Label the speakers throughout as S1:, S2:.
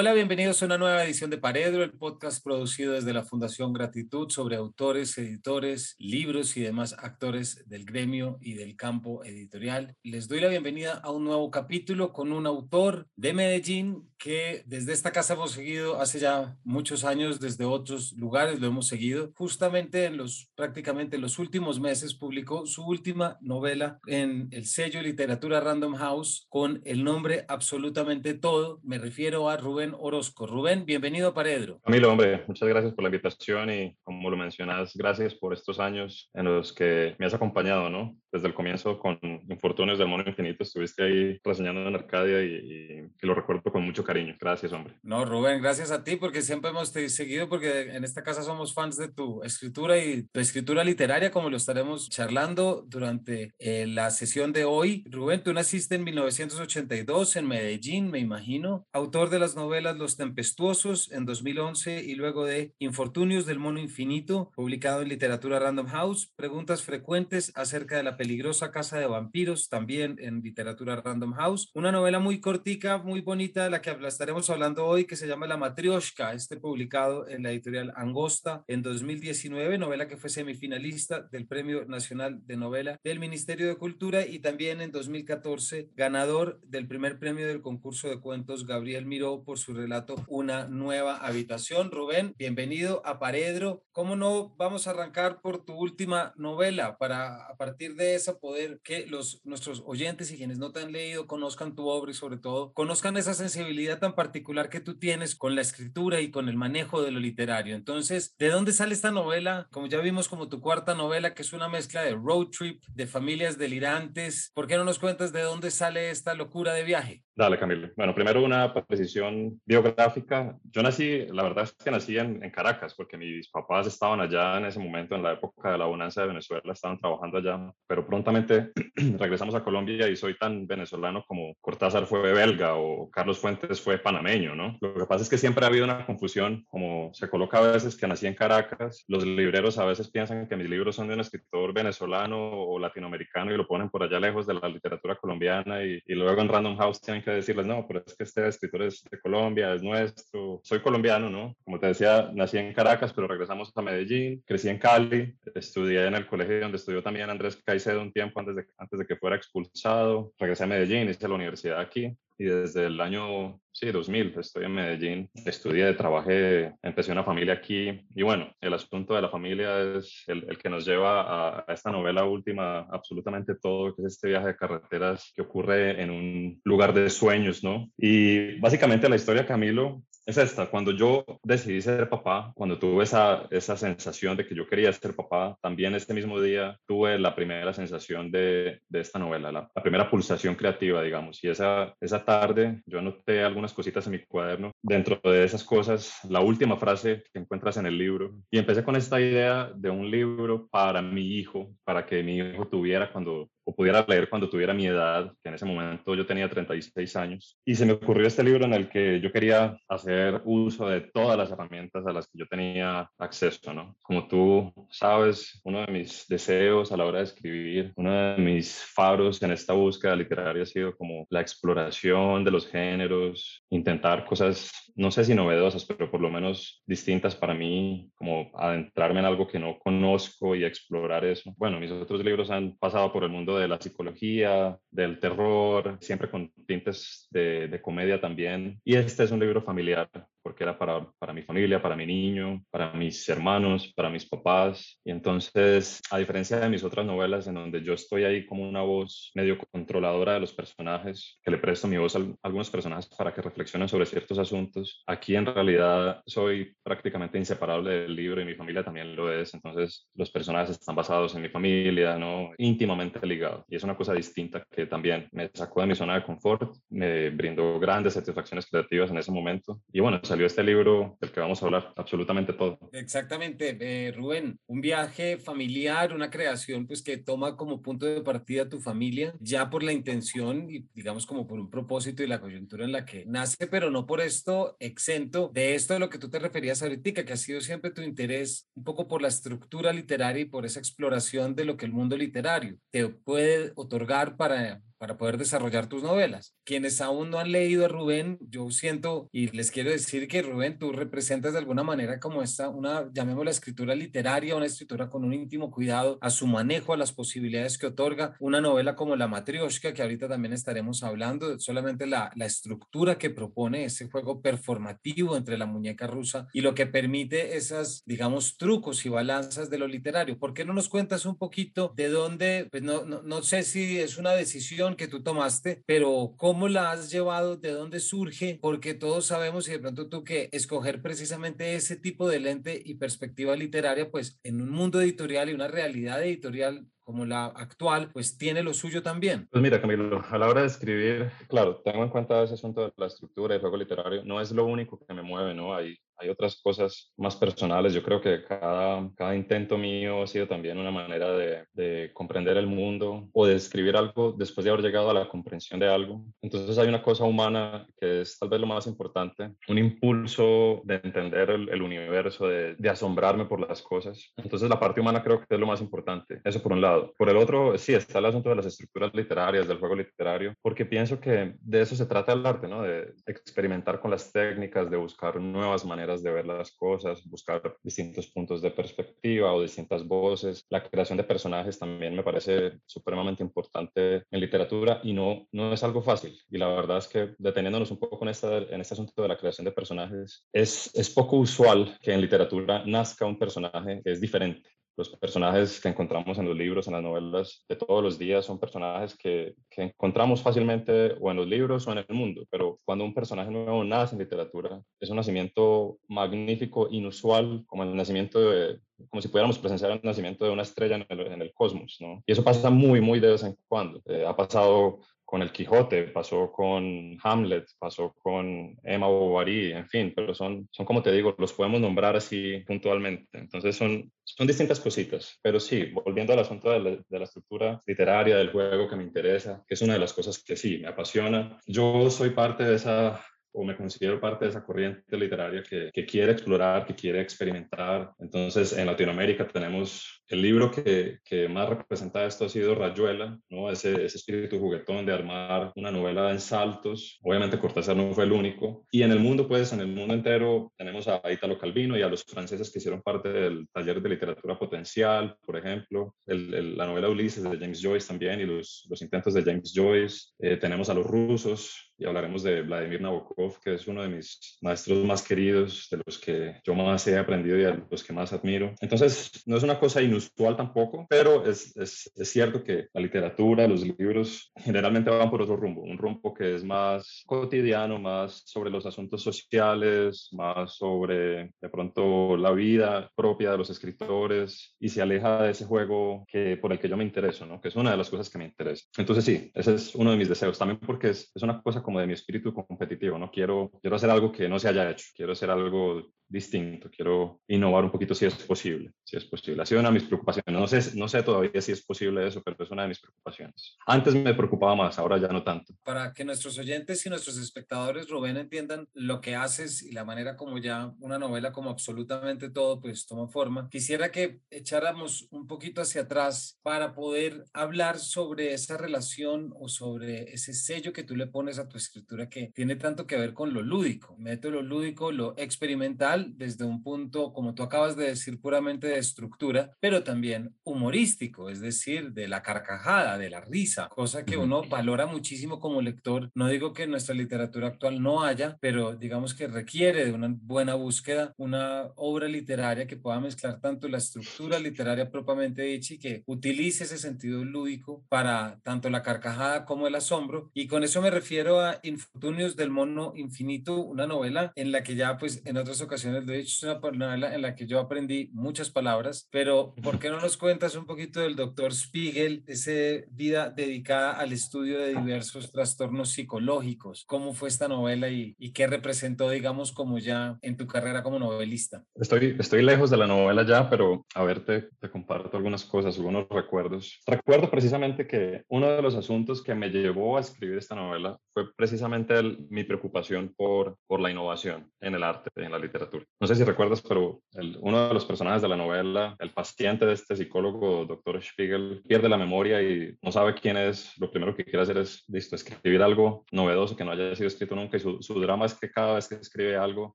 S1: Hola, bienvenidos a una nueva edición de Paredro, el podcast producido desde la Fundación Gratitud sobre autores, editores, libros y demás actores del gremio y del campo editorial. Les doy la bienvenida a un nuevo capítulo con un autor de Medellín que desde esta casa hemos seguido hace ya muchos años, desde otros lugares lo hemos seguido. Justamente en los prácticamente los últimos meses publicó su última novela en el sello Literatura Random House con el nombre absolutamente todo. Me refiero a Rubén Orozco. Rubén, bienvenido a Paredro.
S2: Camilo, hombre, muchas gracias por la invitación y como lo mencionas, gracias por estos años en los que me has acompañado, ¿no? Desde el comienzo con Infortunios del Mono Infinito, estuviste ahí reseñando en Arcadia y, lo recuerdo con mucho cariño. Gracias, hombre.
S1: No, Rubén, gracias a ti porque siempre hemos seguido porque en esta casa somos fans de tu escritura y tu escritura literaria, como lo estaremos charlando durante eh, la sesión de hoy. Rubén, tú naciste en 1982 en Medellín, me imagino, autor de las novelas los Tempestuosos en 2011 y luego de Infortunios del Mono Infinito, publicado en Literatura Random House, preguntas frecuentes acerca de la peligrosa casa de vampiros, también en Literatura Random House, una novela muy cortica, muy bonita, de la que estaremos hablando hoy, que se llama La Matrioshka, este publicado en la editorial Angosta en 2019, novela que fue semifinalista del Premio Nacional de Novela del Ministerio de Cultura y también en 2014 ganador del primer premio del concurso de cuentos Gabriel Miró por su relato Una nueva habitación. Rubén, bienvenido a Paredro. ¿Cómo no vamos a arrancar por tu última novela para a partir de esa poder que los nuestros oyentes y quienes no te han leído conozcan tu obra y sobre todo conozcan esa sensibilidad tan particular que tú tienes con la escritura y con el manejo de lo literario. Entonces, ¿de dónde sale esta novela? Como ya vimos como tu cuarta novela que es una mezcla de road trip, de familias delirantes. ¿Por qué no nos cuentas de dónde sale esta locura de viaje?
S2: Dale, Camilo. Bueno, primero una precisión biográfica. Yo nací, la verdad es que nací en, Caracas, porque mis papás estaban allá en ese momento, en la época de la bonanza de Venezuela, estaban trabajando allá, pero prontamente regresamos a Colombia y soy tan venezolano como Cortázar fue belga o Carlos Fuentes fue panameño, ¿no? Lo que pasa es que siempre ha habido una confusión, como se coloca a veces que nací en Caracas, los libreros a veces piensan que mis libros son de un escritor venezolano o latinoamericano y lo ponen por allá lejos de la literatura colombiana y, y luego en Random House tienen que decirles, no, pero es que este escritor es de Colombia, es nuestro. Soy colombiano, ¿no? Como te decía, nací en Caracas, pero regresamos a Medellín, crecí en Cali, estudié en el colegio donde estudió también Andrés Caicedo un tiempo antes de, antes de que fuera expulsado. Regresé a Medellín, hice la universidad aquí y desde el año sí, 2000 estoy en Medellín, estudié, trabajé, empecé una familia aquí y bueno, el asunto de la familia es el, el que nos lleva a, a, esta novela última, absolutamente todo, que es este viaje de carreteras que ocurre en un lugar de sueños, ¿no? Y básicamente la historia, Camilo, es esta. Cuando yo decidí ser papá, cuando tuve esa, esa sensación de que yo quería ser papá, también este mismo día tuve la primera sensación de, de esta novela, la, primera pulsación creativa, digamos. Y esa, esa tarde yo anoté algunas cositas en mi cuaderno. Dentro de esas cosas, la última frase que encuentras en el libro. Y empecé con esta idea de un libro para mi hijo, para que mi hijo tuviera cuando o pudiera leer cuando tuviera mi edad, que en ese momento yo tenía 36 años. Y se me ocurrió este libro en el que yo quería hacer uso de todas las herramientas a las que yo tenía acceso, ¿no? Como tú sabes, uno de mis deseos a la hora de escribir, uno de mis faros en esta búsqueda literaria ha sido como la exploración de los géneros, intentar cosas, no sé si novedosas, pero por lo menos distintas para mí, como adentrarme en algo que no conozco y explorar eso. Bueno, mis otros libros han pasado por el mundo de la psicología, del terror, siempre con tintes de, de comedia también. Y este es un libro familiar porque era para, para mi familia, para mi niño, para mis hermanos, para mis papás. Y entonces, a diferencia de mis otras novelas en donde yo estoy ahí como una voz medio controladora de los personajes, que le presto mi voz a algunos personajes para que reflexionen sobre ciertos asuntos, aquí en realidad soy prácticamente inseparable del libro y mi familia también lo es. Entonces, los personajes están basados en mi familia, ¿no? Íntimamente ligados. Y es una cosa distinta que también me sacó de mi zona de confort, me brindó grandes satisfacciones creativas en ese momento. Y bueno, salió este libro del que vamos a hablar, absolutamente todo.
S1: Exactamente, eh, Rubén, un viaje familiar, una creación pues que toma como punto de partida tu familia, ya por la intención y digamos como por un propósito y la coyuntura en la que nace, pero no por esto exento de esto de lo que tú te referías ahorita, que ha sido siempre tu interés un poco por la estructura literaria y por esa exploración de lo que el mundo literario te puede otorgar para para poder desarrollar tus novelas. Quienes aún no han leído a Rubén, yo siento y les quiero decir que Rubén, tú representas de alguna manera como esta, una, llamémosla escritura literaria, una escritura con un íntimo cuidado a su manejo, a las posibilidades que otorga, una novela como La Matrioshka, que ahorita también estaremos hablando, solamente la, la estructura que propone ese juego performativo entre la muñeca rusa y lo que permite esas, digamos, trucos y balanzas de lo literario. ¿Por qué no nos cuentas un poquito de dónde, pues no, no, no sé si es una decisión que tú tomaste, pero cómo la has llevado, de dónde surge, porque todos sabemos y de pronto tú que escoger precisamente ese tipo de lente y perspectiva literaria, pues en un mundo editorial y una realidad editorial como la actual, pues tiene lo suyo también.
S2: Pues mira, Camilo, a la hora de escribir, claro, tengo en cuenta ese asunto de la estructura del juego literario, no es lo único que me mueve, ¿no? Hay, hay otras cosas más personales. Yo creo que cada, cada intento mío ha sido también una manera de, de, comprender el mundo o de escribir algo después de haber llegado a la comprensión de algo. Entonces hay una cosa humana que es tal vez lo más importante, un impulso de entender el, el universo, de, de asombrarme por las cosas. Entonces la parte humana creo que es lo más importante. Eso por un lado. Por el otro, sí, está el asunto de las estructuras literarias, del juego literario, porque pienso que de eso se trata el arte, ¿no? De experimentar con las técnicas, de buscar nuevas maneras de ver las cosas, buscar distintos puntos de perspectiva o distintas voces. La creación de personajes también me parece supremamente importante en literatura y no, no es algo fácil. Y la verdad es que deteniéndonos un poco en, en este asunto de la creación de personajes, es, es poco usual que en literatura nazca un personaje que es diferente los personajes que encontramos en los libros, en las novelas de todos los días, son personajes que, que, encontramos fácilmente o en los libros o en el mundo, pero cuando un personaje nuevo nace en literatura, es un nacimiento magnífico, inusual, como el nacimiento de, como si pudiéramos presenciar el nacimiento de una estrella en el, en el cosmos, ¿no? Y eso pasa muy, muy de vez en cuando. Eh, ha pasado con el Quijote, pasó con Hamlet, pasó con Emma Bovary, en fin, pero son, son como te digo, los podemos nombrar así puntualmente. Entonces son, son distintas cositas, pero sí, volviendo al asunto de la, de la, estructura literaria del juego que me interesa, que es una de las cosas que sí, me apasiona. Yo soy parte de esa o me considero parte de esa corriente literaria que, que, quiere explorar, que quiere experimentar. Entonces, en Latinoamérica tenemos el libro que, que más representa esto ha sido Rayuela, ¿no? ese, ese, espíritu juguetón de armar una novela en saltos. Obviamente Cortázar no fue el único. Y en el mundo, pues, en el mundo entero tenemos a Italo Calvino y a los franceses que hicieron parte del taller de literatura potencial, por ejemplo, el, el, la novela Ulises de James Joyce también y los, los intentos de James Joyce. Eh, tenemos a los rusos, y hablaremos de Vladimir Nabokov, que es uno de mis maestros más queridos, de los que yo más he aprendido y a los que más admiro. Entonces, no es una cosa inusual tampoco, pero es, es, es cierto que la literatura, los libros, generalmente van por otro rumbo, un rumbo que es más cotidiano, más sobre los asuntos sociales, más sobre de pronto la vida propia de los escritores y se aleja de ese juego que, por el que yo me intereso, ¿no? que es una de las cosas que me interesa. Entonces, sí, ese es uno de mis deseos, también porque es, es una cosa como de mi espíritu competitivo, ¿no? Quiero, quiero hacer algo que no se haya hecho, quiero hacer algo distinto, quiero innovar un poquito si es posible, si es posible. Ha sido una de mis preocupaciones, no sé, no sé todavía si es posible eso, pero es una de mis preocupaciones. Antes me preocupaba más, ahora ya no tanto.
S1: Para que nuestros oyentes y nuestros espectadores, Rubén, entiendan lo que haces y la manera como ya una novela, como absolutamente todo, pues toma forma, quisiera que echáramos un poquito hacia atrás para poder hablar sobre esa relación o sobre ese sello que tú le pones a tu escritura que tiene tanto que ver con lo lúdico, meto lo lúdico, lo experimental, desde un punto, como tú acabas de decir, puramente de estructura, pero también humorístico, es decir, de la carcajada, de la risa, cosa que uno valora muchísimo como lector. No digo que en nuestra literatura actual no haya, pero digamos que requiere de una buena búsqueda, una obra literaria que pueda mezclar tanto la estructura literaria propiamente dicha y que utilice ese sentido lúdico para tanto la carcajada como el asombro. Y con eso me refiero a Infortunios del Mono Infinito, una novela en la que ya pues en otras ocasiones de hecho es una novela en la que yo aprendí muchas palabras, pero ¿por qué no nos cuentas un poquito del doctor Spiegel, esa vida dedicada al estudio de diversos trastornos psicológicos? ¿Cómo fue esta novela y, y qué representó, digamos, como ya en tu carrera como novelista?
S2: Estoy, estoy lejos de la novela ya, pero a ver, te, te comparto algunas cosas, algunos recuerdos. Recuerdo precisamente que uno de los asuntos que me llevó a escribir esta novela fue precisamente el, mi preocupación por, por la innovación en el arte, en la literatura Arthur. No sé si recuerdas, pero uno de los personajes de la novela, el paciente de este psicólogo, doctor Spiegel, pierde la memoria y no sabe quién es. Lo primero que quiere hacer es, listo, escribir algo novedoso que no haya sido escrito nunca. Y su, su drama es que cada vez que escribe algo,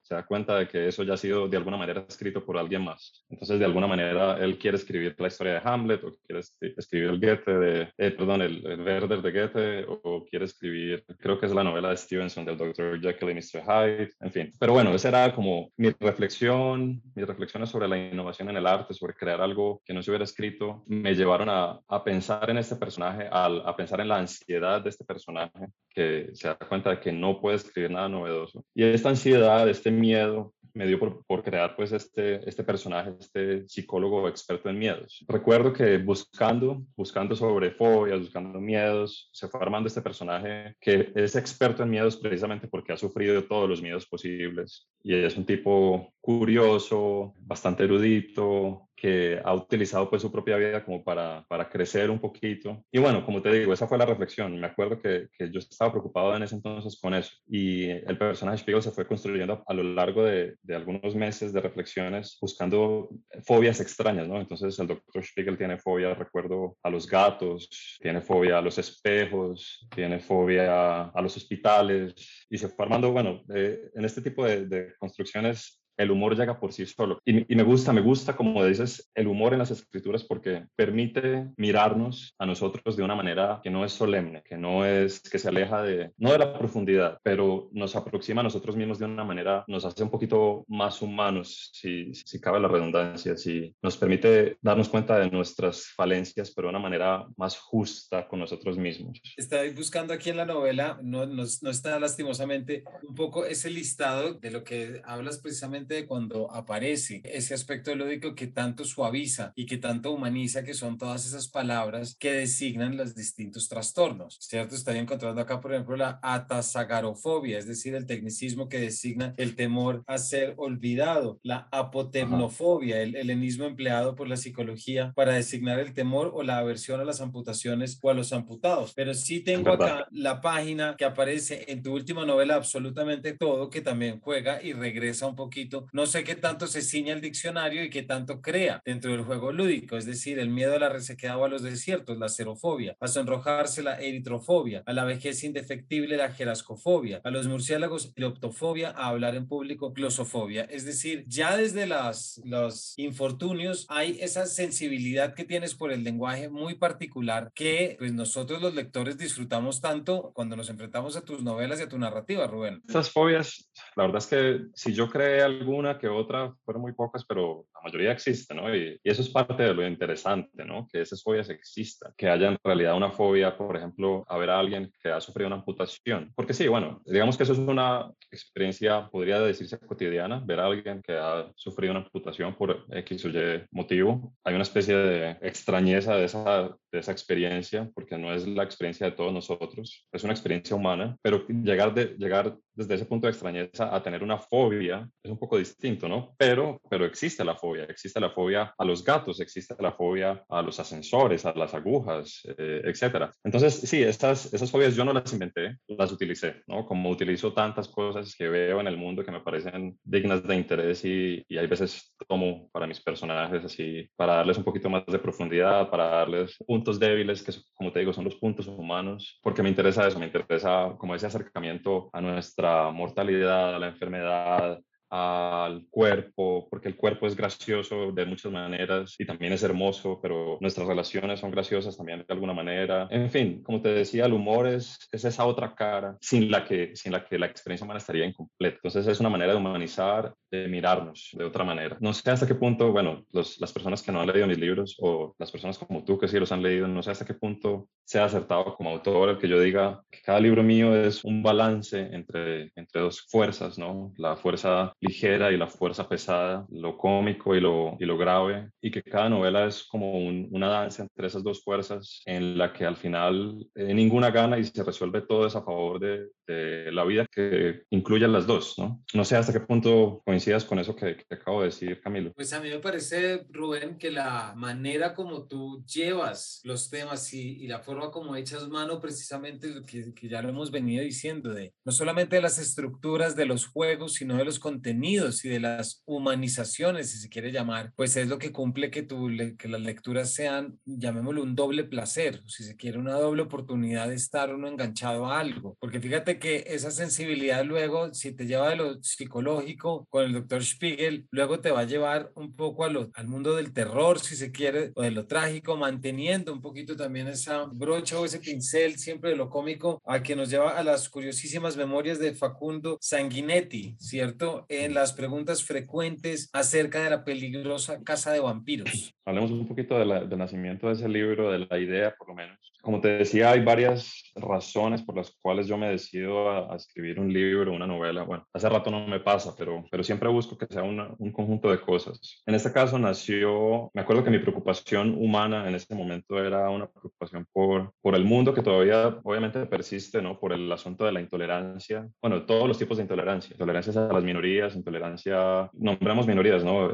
S2: se da cuenta de que eso ya ha sido de alguna manera escrito por alguien más. Entonces, de alguna manera, él quiere escribir la historia de Hamlet o quiere escribir el Goethe de, eh, perdón, el, el, Werder de Goethe o quiere escribir, creo que es la novela de Stevenson del Dr. Jekyll y Mr. Hyde, en fin. Pero bueno, esa era como mi reflexión, mis reflexiones sobre la innovación en el arte, sobre crear algo que no se hubiera escrito, me llevaron a, a pensar en este personaje, a, a pensar en la ansiedad de este personaje que se da cuenta de que no puede escribir nada novedoso. Y esta ansiedad, este miedo, me dio por, por, crear pues este, este personaje, este psicólogo experto en miedos. Recuerdo que buscando, buscando sobre fobias, buscando miedos, se fue armando este personaje que es experto en miedos precisamente porque ha sufrido todos los miedos posibles y es un tipo curioso, bastante erudito, que ha utilizado pues su propia vida como para, para crecer un poquito. Y bueno, como te digo, esa fue la reflexión. Me acuerdo que, que yo estaba preocupado en ese entonces con eso. Y el personaje Spiegel se fue construyendo a lo largo de, de algunos meses de reflexiones buscando fobias extrañas, ¿no? Entonces el doctor Spiegel tiene fobia, recuerdo, a los gatos, tiene fobia a los espejos, tiene fobia a los hospitales y se fue armando, bueno, eh, en este tipo de, de construcciones el humor llega por sí solo. Y, me gusta, me gusta, como dices, el humor en las escrituras porque permite mirarnos a nosotros de una manera que no es solemne, que no es, que se aleja de, no de la profundidad, pero nos aproxima a nosotros mismos de una manera, nos hace un poquito más humanos, si, si cabe la redundancia, si nos permite darnos cuenta de nuestras falencias, pero de una manera más justa con nosotros mismos.
S1: Estoy buscando aquí en la novela, no, no, no está lastimosamente un poco ese listado de lo que hablas precisamente de cuando aparece ese aspecto lúdico que tanto suaviza y que tanto humaniza, que son todas esas palabras que designan los distintos trastornos, ¿cierto? Estoy encontrando acá, por ejemplo, la atasagarofobia, es decir, el tecnicismo que designa el temor a ser olvidado, la apotemnofobia, el helenismo empleado por la psicología para designar el temor o la aversión a las amputaciones o a los amputados. Pero sí tengo acá la página que aparece en tu última novela, absolutamente todo, que también juega y regresa un poquito no sé qué tanto se ciña el diccionario y qué tanto crea dentro del juego lúdico, es decir, el miedo a la resequedad o a los desiertos, la xerofobia, a sonrojarse la eritrofobia, a la vejez indefectible la jerascofobia, a los murciélagos la optofobia, a hablar en público glosofobia. Es decir, ya desde las, los infortunios hay esa sensibilidad que tienes por el lenguaje muy particular que pues nosotros los lectores disfrutamos tanto cuando nos enfrentamos a tus novelas y a tu narrativa, Rubén.
S2: Estas fobias, la verdad es que si yo creé alguna que otra, fueron muy pocas, pero la mayoría existe, ¿no? Y, eso es parte de lo interesante, ¿no? Que esas fobias existan, que haya en realidad una fobia, por ejemplo, a ver a alguien que ha sufrido una amputación. Porque sí, bueno, digamos que eso es una experiencia, podría decirse cotidiana, ver a alguien que ha sufrido una amputación por X o Y motivo. Hay una especie de extrañeza de esa, de esa experiencia, porque no es la experiencia de todos nosotros, es una experiencia humana, pero llegar, de, llegar desde ese punto de extrañeza a tener una fobia es un poco distinto, ¿no? Pero, pero existe la fobia, existe la fobia a los gatos, existe la fobia a los ascensores, a las agujas, eh, etcétera. Entonces, sí, estas, esas fobias yo no las inventé, las utilicé, ¿no? Como utilizo tantas cosas que veo en el mundo que me parecen dignas de interés y, y hay veces tomo para mis personajes así, para darles un poquito más de profundidad, para darles puntos débiles, que como te digo, son los puntos humanos, porque me interesa eso, me interesa como ese acercamiento a nuestra mortalidad, a la enfermedad, al cuerpo, porque el cuerpo es gracioso de muchas maneras y también es hermoso, pero nuestras relaciones son graciosas también de alguna manera. En fin, como te decía, el humor es, es esa otra cara sin la, que, sin la que la experiencia humana estaría incompleta. Entonces es una manera de humanizar, de mirarnos de otra manera. No sé hasta qué punto, bueno, los, las personas que no han leído mis libros o las personas como tú que sí los han leído, no sé hasta qué punto sea acertado como autor el que yo diga que cada libro mío es un balance entre, entre dos fuerzas, ¿no? La fuerza ligera y la fuerza pesada, lo cómico y lo, y lo grave, y que cada novela es como una danza entre esas dos fuerzas en la que al final eh, ninguna gana y se resuelve todo es a favor de, de, la vida que incluyan las dos, ¿no? No sé hasta qué punto coincide coincidas con eso que, acabo de decir, Camilo.
S1: Pues a mí me parece, Rubén, que la manera como tú llevas los temas y, la forma como echas mano precisamente, que, que ya lo hemos venido diciendo, de no solamente de las estructuras de los juegos, sino de los contenidos y de las humanizaciones, si se quiere llamar, pues es lo que cumple que, tu, que las lecturas sean, llamémoslo, un doble placer, si se quiere, una doble oportunidad de estar uno enganchado a algo. Porque fíjate que esa sensibilidad luego, si te lleva de lo psicológico con el doctor Spiegel, luego te va a llevar un poco al mundo del terror, si se quiere, o de lo trágico, manteniendo un poquito también esa brocha o ese pincel siempre de lo cómico, a que nos lleva a las curiosísimas memorias de Facundo Sanguinetti, ¿cierto? En las preguntas frecuentes acerca de la peligrosa casa de vampiros.
S2: Hablemos un poquito del nacimiento de ese libro, de la idea por lo menos. Como te decía, hay varias razones por las cuales yo me decido a, escribir un libro, una novela. Bueno, hace rato no me pasa, pero, pero siempre busco que sea un conjunto de cosas. En este caso nació, me acuerdo que mi preocupación humana en ese momento era una preocupación por, por el mundo que todavía obviamente persiste, ¿no? Por el asunto de la intolerancia. Bueno, todos los tipos de intolerancia. Intolerancias a las minorías, intolerancia, nombramos minorías, ¿no?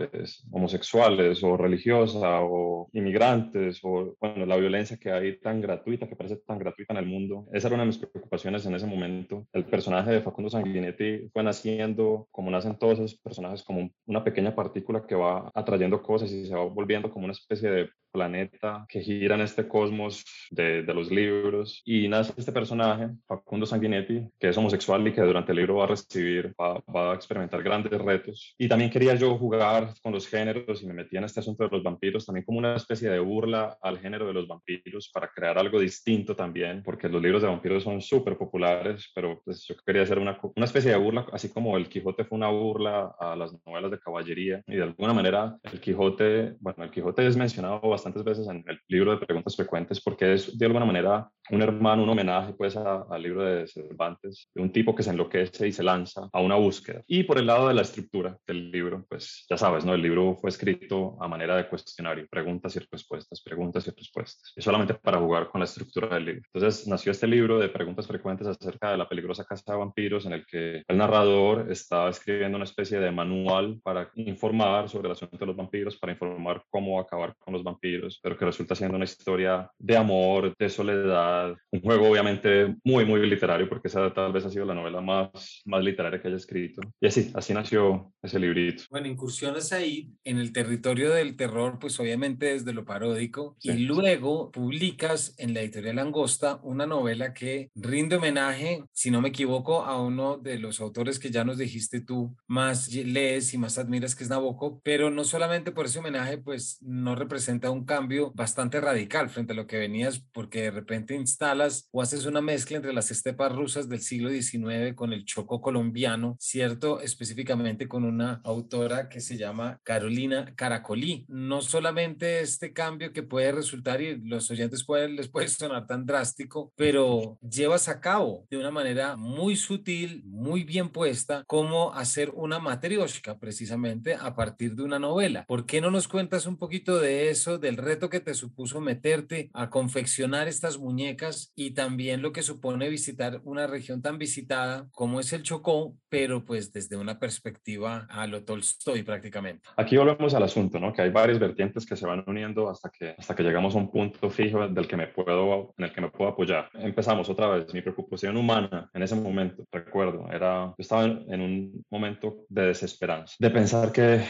S2: homosexuales o religiosas o inmigrantes o, bueno, la violencia que hay tan gratuita que parece tan gratuita en el mundo. Esa era una de mis preocupaciones en ese momento. El personaje de Facundo Sanguinetti fue naciendo, como nacen todos esos personajes, como una pequeña partícula que va atrayendo cosas y se va volviendo como una especie de planeta que gira en este cosmos de, de, los libros y nace este personaje, Facundo Sanguinetti, que es homosexual y que durante el libro va a recibir, va, va, a experimentar grandes retos. Y también quería yo jugar con los géneros y me metí en este asunto de los vampiros también como una especie de burla al género de los vampiros para crear algo distinto también, porque los libros de vampiros son súper populares, pero pues yo quería hacer una, una especie de burla, así como el Quijote fue una burla a las novelas de caballería y de alguna manera el Quijote, bueno, el Quijote es mencionado bastantes veces en el libro de preguntas frecuentes porque es de alguna manera un hermano, un homenaje pues al libro de Cervantes, de un tipo que se enloquece y se lanza a una búsqueda. Y por el lado de la estructura del libro, pues ya sabes, ¿no? El libro fue escrito a manera de cuestionario, preguntas y respuestas, preguntas y respuestas, y solamente para jugar con la estructura del libro. Entonces nació este libro de preguntas frecuentes acerca de la peligrosa casa de vampiros en el que el narrador está escribiendo una especie de manual para informar sobre el asunto de los vampiros, para informar cómo acabar con los vampiros, pero que resulta siendo una historia de amor, de soledad, un juego obviamente muy, muy literario, porque esa tal vez ha sido la novela más, más literaria que haya escrito. Y así, así nació ese librito.
S1: Bueno, incursiones ahí en el territorio del terror, pues obviamente desde lo paródico, y luego publicas en la editorial Langosta una novela que rinde homenaje, si no me equivoco, a uno de los autores que ya nos dijiste tú más lees y más admiras, que es Nabokov, pero no solamente por ese homenaje, pues no representa un cambio bastante radical frente a lo que venías, porque de repente instalas o haces una mezcla entre las estepas rusas del siglo XIX con el choco colombiano, ¿cierto? Específicamente con una autora que se llama Carolina Caracolí. No solamente este cambio que puede resultar, y los oyentes pueden, les puede sonar tan drástico, pero llevas a cabo de una manera muy sutil, muy bien puesta, cómo hacer una matrioshka precisamente a partir de una novela. ¿Por qué no nos cuentas un poquito de eso, del reto que te supuso meterte a confeccionar estas muñecas y también lo que supone visitar una región tan visitada como es el Chocó, pero pues desde una perspectiva a lo Tolstoy prácticamente.
S2: Aquí volvemos al asunto, ¿no? Que hay varias vertientes que se van uniendo hasta que, hasta que llegamos a un punto fijo del que me puedo, en el que me puedo apoyar. Empezamos otra vez, mi preocupación humana en ese momento, recuerdo, era, yo estaba en un momento de desesperanza, de pensar que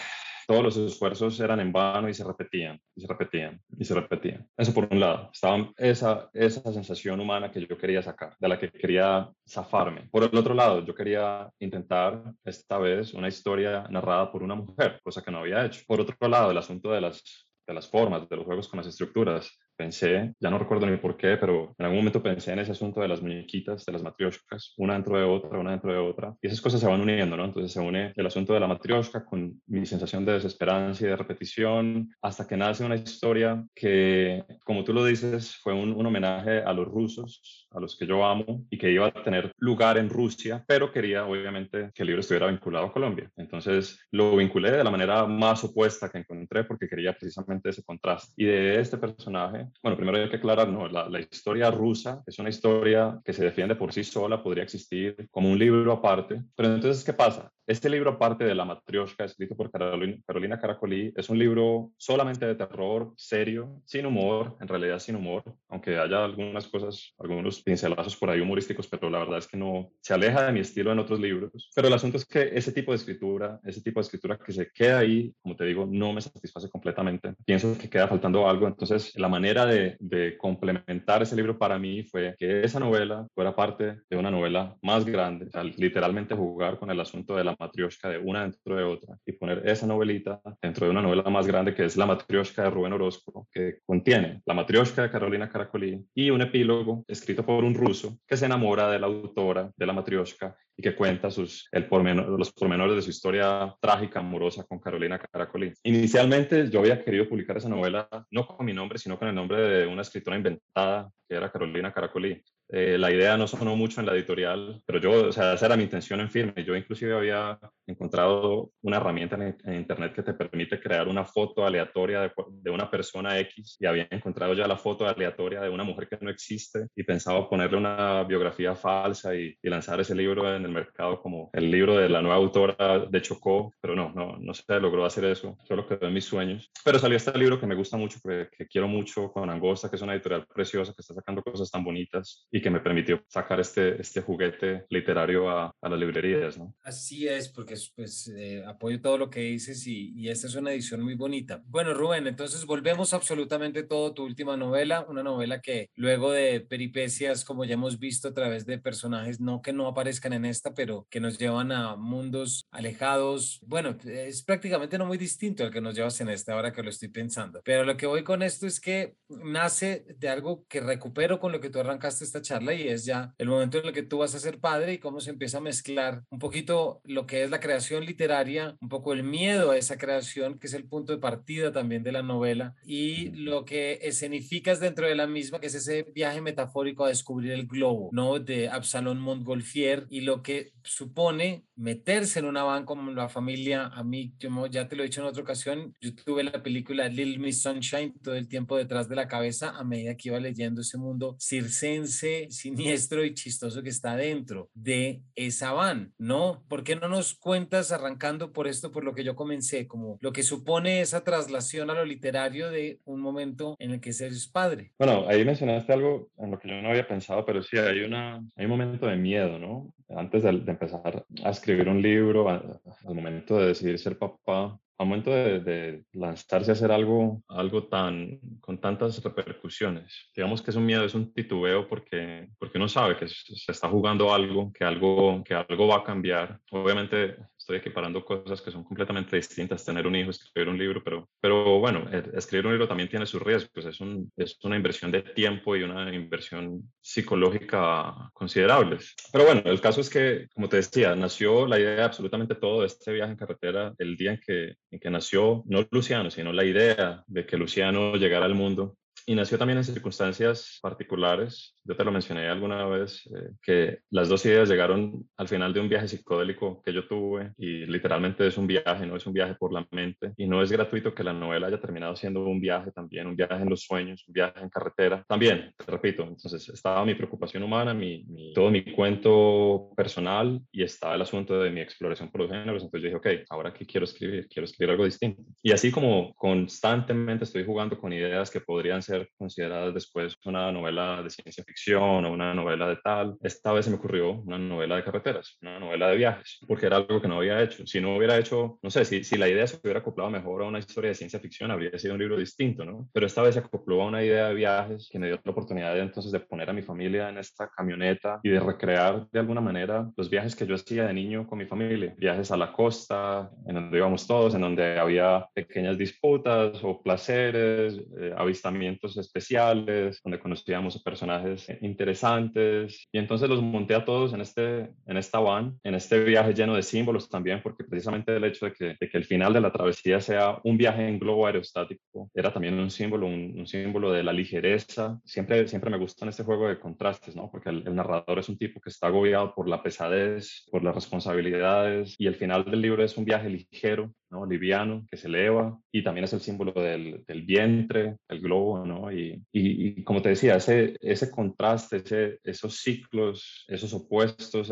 S2: todos los esfuerzos eran en vano y se repetían, y se repetían, y se repetían. Eso por un lado, estaba esa, esa sensación humana que yo quería sacar, de la que quería zafarme. Por el otro lado, yo quería intentar esta vez una historia narrada por una mujer, cosa que no había hecho. Por otro lado, el asunto de las de las formas, de los juegos con las estructuras pensé, ya no recuerdo ni por qué, pero en algún momento pensé en ese asunto de las muñequitas, de las matrioshkas, una dentro de otra, una dentro de otra, y esas cosas se van uniendo, ¿no? Entonces se une el asunto de la matrioshka con mi sensación de desesperanza y de repetición, hasta que nace una historia que, como tú lo dices, fue un, un homenaje a los rusos, a los que yo amo, y que iba a tener lugar en Rusia, pero quería obviamente que el libro estuviera vinculado a Colombia. Entonces lo vinculé de la manera más opuesta que encontré porque quería precisamente ese contraste. Y de este personaje bueno, primero hay que aclarar, no, la, la, historia rusa es una historia que se defiende por sí sola, podría existir como un libro aparte, pero entonces, ¿qué pasa? Este libro, aparte de La Matrioshka, escrito por Carolina, Carolina Caracolí, es un libro solamente de terror, serio, sin humor, en realidad sin humor, aunque haya algunas cosas, algunos pincelazos por ahí humorísticos, pero la verdad es que no se aleja de mi estilo en otros libros. Pero el asunto es que ese tipo de escritura, ese tipo de escritura que se queda ahí, como te digo, no me satisface completamente. Pienso que queda faltando algo. Entonces, la manera de, de complementar ese libro para mí fue que esa novela fuera parte de una novela más grande, o sea, literalmente jugar con el asunto de la matrioshka de una dentro de otra y poner esa novelita dentro de una novela más grande que es La matrioshka de Rubén Orozco, que contiene La matrioshka de Carolina Caracolí y un epílogo escrito por un ruso que se enamora de la autora de La matrioshka y que cuenta sus, los pormenores de su historia trágica, amorosa con Carolina Caracolí. Inicialmente yo había querido publicar esa novela no con mi nombre, sino con el nombre de una escritora inventada que era Carolina Caracolí. Eh, la idea no sonó mucho en la editorial, pero yo, o sea, esa era mi intención en firme. Yo inclusive había encontrado una herramienta en, Internet que te permite crear una foto aleatoria de, de, una persona X y había encontrado ya la foto aleatoria de una mujer que no existe y pensaba ponerle una biografía falsa y, y lanzar ese libro en el mercado como el libro de la nueva autora de Chocó, pero no, no, no se logró hacer eso, solo quedó en mis sueños. Pero salió este libro que me gusta mucho, que, que quiero mucho, con Angosta, que es una editorial preciosa, que está sacando cosas tan bonitas y que me permitió sacar este, este juguete literario a, a las librerías, ¿no?
S1: Así es, porque pues eh, apoyo todo lo que dices y, y, esta es una edición muy bonita. Bueno, Rubén, entonces volvemos absolutamente todo tu última novela, una novela que luego de peripecias, como ya hemos visto a través de personajes, no que no aparezcan en esta, pero que nos llevan a mundos alejados, bueno, es prácticamente no muy distinto al que nos llevas en esta, ahora que lo estoy pensando. Pero lo que voy con esto es que nace de algo que recupero con lo que tú arrancaste esta charla y es ya el momento en el que tú vas a ser padre y cómo se empieza a mezclar un poquito lo que es la creación literaria, un poco el miedo a esa creación, que es el punto de partida también de la novela, y lo que escenificas dentro de la misma, que es ese viaje metafórico a descubrir el globo, ¿no? De Absalón Montgolfier y lo que supone meterse en una van como la familia. A mí, como ya te lo he dicho en otra ocasión, yo tuve la película Little Miss Sunshine todo el tiempo detrás de la cabeza a medida que iba leyendo ese mundo circense, siniestro y chistoso que está dentro de esa van, ¿no? ¿Por qué no nos cuentas arrancando por esto, por lo que yo comencé, como lo que supone esa traslación a lo literario de un momento en el que eres padre?
S2: Bueno, ahí mencionaste algo en lo que yo no había pensado, pero sí, hay, una, hay un momento de miedo, ¿no? Antes de, de empezar a escribir un libro, al momento de decidir ser papá, al momento de, lanzarse a hacer algo, algo tan, con tantas repercusiones. Digamos que es un miedo, es un titubeo porque, porque uno sabe que se está jugando algo, que algo, que algo va a cambiar. Obviamente estoy equiparando cosas que son completamente distintas, tener un hijo, escribir un libro, pero, pero bueno, escribir un libro también tiene sus riesgos, es, un, es una inversión de tiempo y una inversión psicológica considerables. Pero bueno, el caso es que, como te decía, nació la idea de absolutamente todo de este viaje en carretera el día en que, en que nació, no Luciano, sino la idea de que Luciano llegara al mundo y nació también en circunstancias particulares. Yo te lo mencioné alguna vez, eh, que las dos ideas llegaron al final de un viaje psicodélico que yo tuve y literalmente es un viaje, no es un viaje por la mente y no es gratuito que la novela haya terminado siendo un viaje también, un viaje en los sueños, un viaje en carretera. También, te repito, entonces estaba mi preocupación humana, mi, todo mi cuento personal y estaba el asunto de mi exploración por los géneros. Entonces yo dije, ok, ahora qué quiero escribir, quiero escribir algo distinto. Y así como constantemente estoy jugando con ideas que podrían ser consideradas después una novela de ciencia ficción o una novela de tal. Esta vez se me ocurrió una novela de carreteras, una novela de viajes, porque era algo que no había hecho. Si no hubiera hecho, no sé, si, si la idea se hubiera acoplado mejor a una historia de ciencia ficción, habría sido un libro distinto, ¿no? Pero esta vez se acopló a una idea de viajes que me dio la oportunidad de, entonces de poner a mi familia en esta camioneta y de recrear de alguna manera los viajes que yo hacía de niño con mi familia. Viajes a la costa, en donde íbamos todos, en donde había pequeñas disputas o placeres, eh, avistamientos especiales, donde conocíamos personajes interesantes. Y entonces los monté a todos en, este, en esta van, en este viaje lleno de símbolos también, porque precisamente el hecho de que, de que el final de la travesía sea un viaje en globo aerostático era también un símbolo, un, símbolo de la ligereza. Siempre, siempre me gusta en este juego de contrastes, ¿no? Porque el, el narrador es un tipo que está agobiado por la pesadez, por las responsabilidades, y el final del libro es un viaje ligero ¿no? liviano, que se eleva, y también es el símbolo del, del vientre, el globo, ¿no? Y, y, como te decía, ese, ese contraste, ese, esos ciclos, esos opuestos,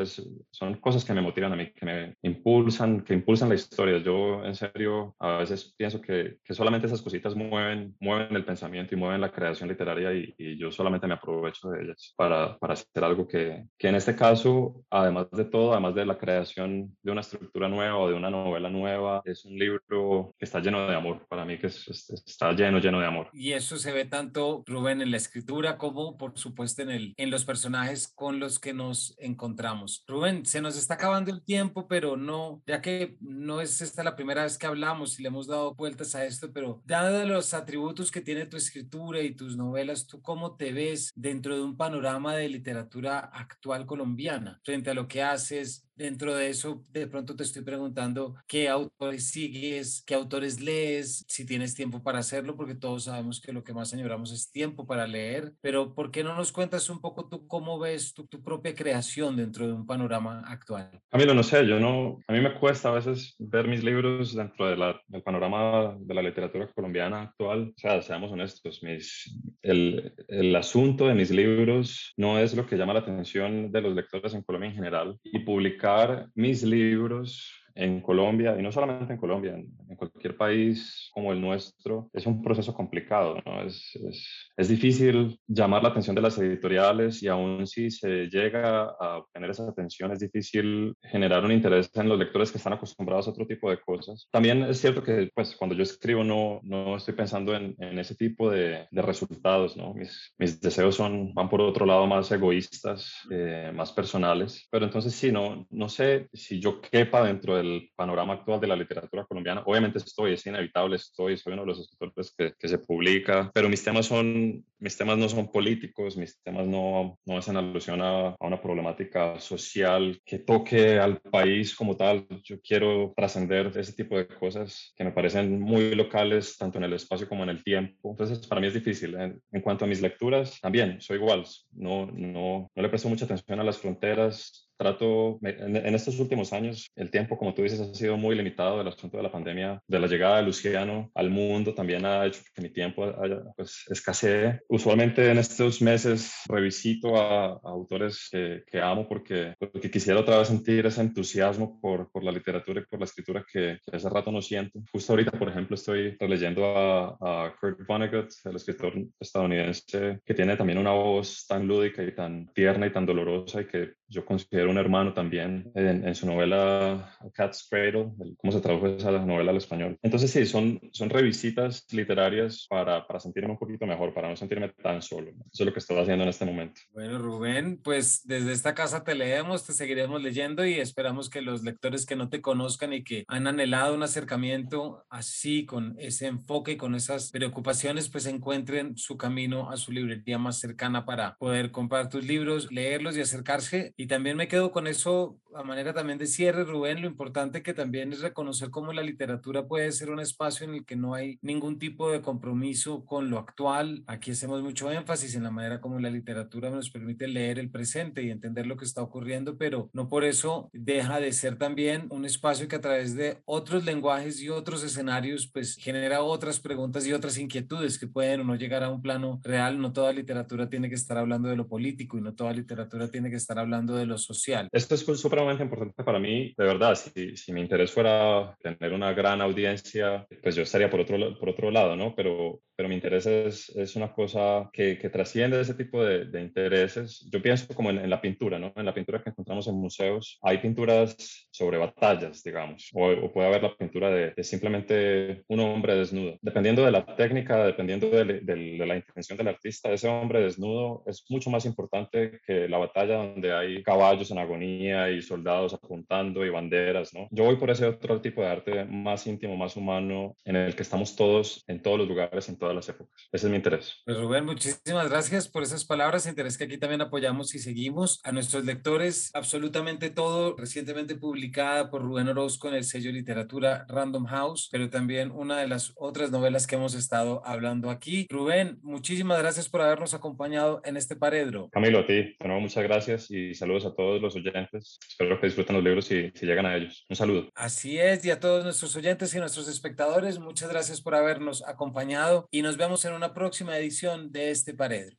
S2: son cosas que me motivan a mí, que me impulsan, que impulsan la historia. Yo, en serio, a veces pienso que, que solamente esas cositas mueven, mueven el pensamiento y mueven la creación literaria y, y yo solamente me aprovecho de ellas para, para hacer algo que, que en este caso, además de todo, además de la creación de una estructura nueva o de una novela nueva, es un libro que está lleno de amor, para mí que está lleno, lleno de amor.
S1: Y eso se ve tanto, Rubén, en la escritura como, por supuesto, en, el, en los personajes con los que nos encontramos. Rubén, se nos está acabando el tiempo, pero no, ya que no es esta la primera vez que hablamos y le hemos dado vueltas a esto, pero dado los atributos que tiene tu escritura y tus novelas, ¿tú cómo te ves dentro de un panorama de literatura actual colombiana frente a lo que haces Dentro de eso, de pronto te estoy preguntando qué autores sigues, qué autores lees, si tienes tiempo para hacerlo, porque todos sabemos que lo que más añoramos es tiempo para leer, pero ¿por qué no nos cuentas un poco tú cómo ves tu, tu propia creación dentro de un panorama actual?
S2: A mí no sé, yo no, a mí me cuesta a veces ver mis libros dentro de la, del panorama de la literatura colombiana actual. O sea, seamos honestos, mis, el, el asunto de mis libros no es lo que llama la atención de los lectores en Colombia en general y publicar mis libros en Colombia, y no solamente en Colombia, en, cualquier país como el nuestro, es un proceso complicado, ¿no? Es, es, es, difícil llamar la atención de las editoriales y aún si se llega a obtener esa atención, es difícil generar un interés en los lectores que están acostumbrados a otro tipo de cosas. También es cierto que, pues, cuando yo escribo no, no estoy pensando en, en ese tipo de, de, resultados, ¿no? Mis, mis deseos son, van por otro lado más egoístas, eh, más personales, pero entonces sí, no, no sé si yo quepa dentro del el panorama actual de la literatura colombiana. Obviamente estoy, es inevitable, estoy, soy uno de los escritores que, que, se publica, pero mis temas, son, mis temas no son políticos, mis temas no, no hacen alusión a, a una problemática social que toque al país como tal. Yo quiero trascender ese tipo de cosas que me parecen muy locales, tanto en el espacio como en el tiempo. Entonces, para mí es difícil. En, en cuanto a mis lecturas, también soy igual. No, no, no le presto mucha atención a las fronteras trato, en, estos últimos años, el tiempo, como tú dices, ha sido muy limitado. El asunto de la pandemia, de la llegada de Luciano al mundo, también ha hecho que mi tiempo haya, pues, escasee. Usualmente en estos meses revisito a, autores que, que, amo porque, porque quisiera otra vez sentir ese entusiasmo por, por la literatura y por la escritura que, que, hace rato no siento. Justo ahorita, por ejemplo, estoy releyendo a, a Kurt Vonnegut, el escritor estadounidense, que tiene también una voz tan lúdica y tan tierna y tan dolorosa y que yo considero un hermano también en, su novela Cat's Cradle, cómo se tradujo esa novela al español. Entonces sí, son, son revisitas literarias para, para sentirme un poquito mejor, para no sentirme tan solo. Eso es lo que estoy haciendo en este momento.
S1: Bueno, Rubén, pues desde esta casa te leemos, te seguiremos leyendo y esperamos que los lectores que no te conozcan y que han anhelado un acercamiento así, con ese enfoque y con esas preocupaciones, pues encuentren su camino a su librería más cercana para poder comprar tus libros, leerlos y acercarse y también me quedo con eso a manera también de cierre, Rubén, lo importante que también es reconocer cómo la literatura puede ser un espacio en el que no hay ningún tipo de compromiso con lo actual. Aquí hacemos mucho énfasis en la manera como la literatura nos permite leer el presente y entender lo que está ocurriendo, pero no por eso deja de ser también un espacio que a través de otros lenguajes y otros escenarios, pues genera otras preguntas y otras inquietudes que pueden o no llegar a un plano real. No toda literatura tiene que estar hablando de lo político y no toda literatura tiene que estar hablando de lo social.
S2: Esto es supremamente importante para mí, de verdad, si, si mi interés fuera tener una gran audiencia, pues yo estaría por otro, por otro lado, ¿no? Pero, pero mi interés es, es una cosa que, que trasciende ese tipo de, de, intereses. Yo pienso como en, en, la pintura, ¿no? En la pintura que encontramos en museos, hay pinturas sobre batallas, digamos, o, o puede haber la pintura de, de, simplemente un hombre desnudo. Dependiendo de la técnica, dependiendo de, de, de la intención del artista, ese hombre desnudo es mucho más importante que la batalla donde hay caballos en agonía y soldados apuntando y banderas, ¿no? Yo voy por ese otro tipo de arte más íntimo, más humano, en el que estamos todos, en todos los lugares, en todas las épocas. Ese es mi interés.
S1: Pues Rubén, muchísimas gracias por esas palabras, interés que aquí también apoyamos y seguimos. A nuestros lectores, absolutamente todo, recientemente publicada por Rubén Orozco en el sello Literatura Random House, pero también una de las otras novelas que hemos estado hablando aquí. Rubén, muchísimas gracias por habernos acompañado en este paredro.
S2: Camilo, a ti, bueno, muchas gracias y saludos a todos los oyentes. espero que disfruten los libros y si llegan a ellos. Un saludo.
S1: Así es, y a todos nuestros oyentes y nuestros espectadores, muchas gracias por habernos acompañado y nos vemos en una próxima edición de este Paredro.